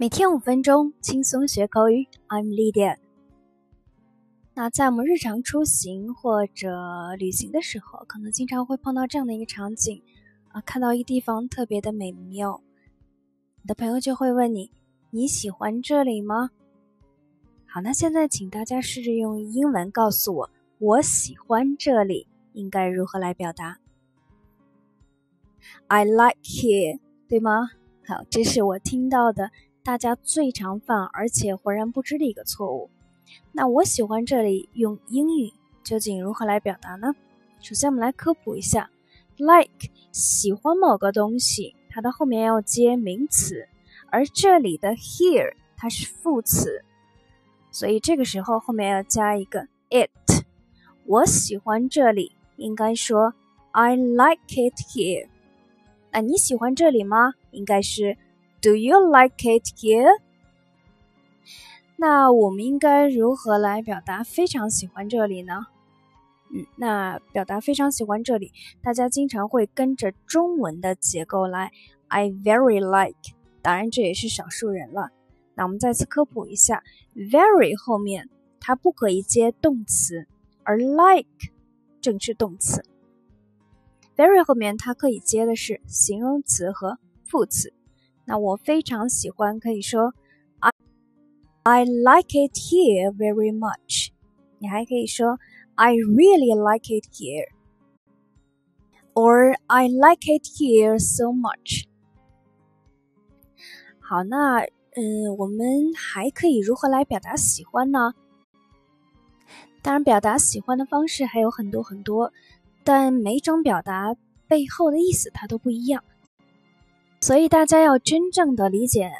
每天五分钟，轻松学口语。I'm Lydia。那在我们日常出行或者旅行的时候，可能经常会碰到这样的一个场景啊，看到一个地方特别的美妙，你的朋友就会问你：“你喜欢这里吗？”好，那现在请大家试着用英文告诉我：“我喜欢这里。”应该如何来表达？I like here，对吗？好，这是我听到的。大家最常犯而且浑然不知的一个错误。那我喜欢这里用英语究竟如何来表达呢？首先，我们来科普一下：like 喜欢某个东西，它的后面要接名词，而这里的 here 它是副词，所以这个时候后面要加一个 it。我喜欢这里，应该说 I like it here。那你喜欢这里吗？应该是。Do you like it here？那我们应该如何来表达非常喜欢这里呢？嗯，那表达非常喜欢这里，大家经常会跟着中文的结构来。I very like，当然这也是少数人了。那我们再次科普一下，very 后面它不可以接动词，而 like 正是动词。very 后面它可以接的是形容词和副词。那我非常喜欢，可以说 I I like it here very much。你还可以说 I really like it here，or I like it here so much。好，那嗯，我们还可以如何来表达喜欢呢？当然，表达喜欢的方式还有很多很多，但每种表达背后的意思它都不一样。所以大家要真正的理解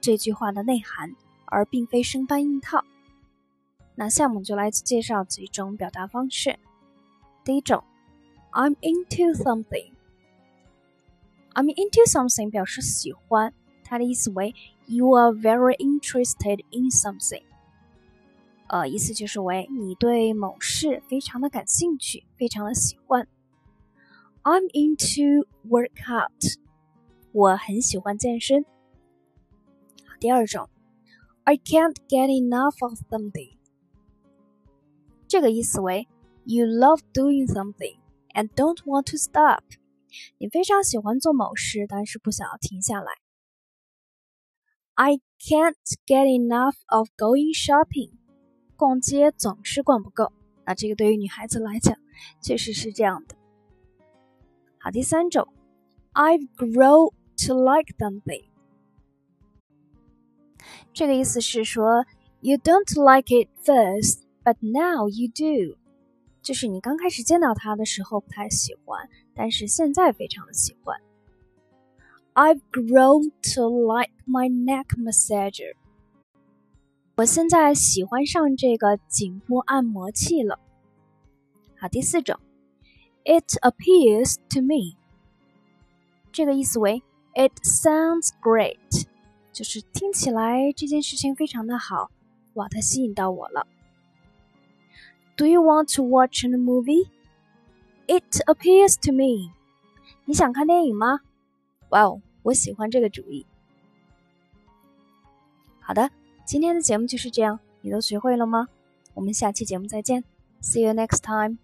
这句话的内涵，而并非生搬硬套。那下面就来介绍几种表达方式。第一种，I'm into something。I'm into something 表示喜欢，它的意思为 You are very interested in something。呃，意思就是为你对某事非常的感兴趣，非常的喜欢。I'm into workout。我很喜欢健身。第二种，I can't get enough of something。这个意思为 You love doing something and don't want to stop。你非常喜欢做某事，但是不想要停下来。I can't get enough of going shopping。逛街总是逛不够。那这个对于女孩子来讲，确实是这样的。好，第三种，I've grown。 to like something，这个意思是说，you don't like it first, but now you do，就是你刚开始见到它的时候不太喜欢，但是现在非常的喜欢。I've grown to like my neck massager。我现在喜欢上这个颈部按摩器了。好，第四种，It appears to me，这个意思为 It sounds great，就是听起来这件事情非常的好，哇，它吸引到我了。Do you want to watch a movie? It appears to me，你想看电影吗？哇哦，我喜欢这个主意。好的，今天的节目就是这样，你都学会了吗？我们下期节目再见，See you next time。